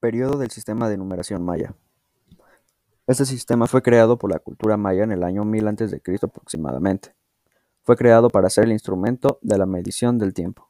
Período del sistema de numeración maya. Este sistema fue creado por la cultura maya en el año 1000 a.C. aproximadamente. Fue creado para ser el instrumento de la medición del tiempo.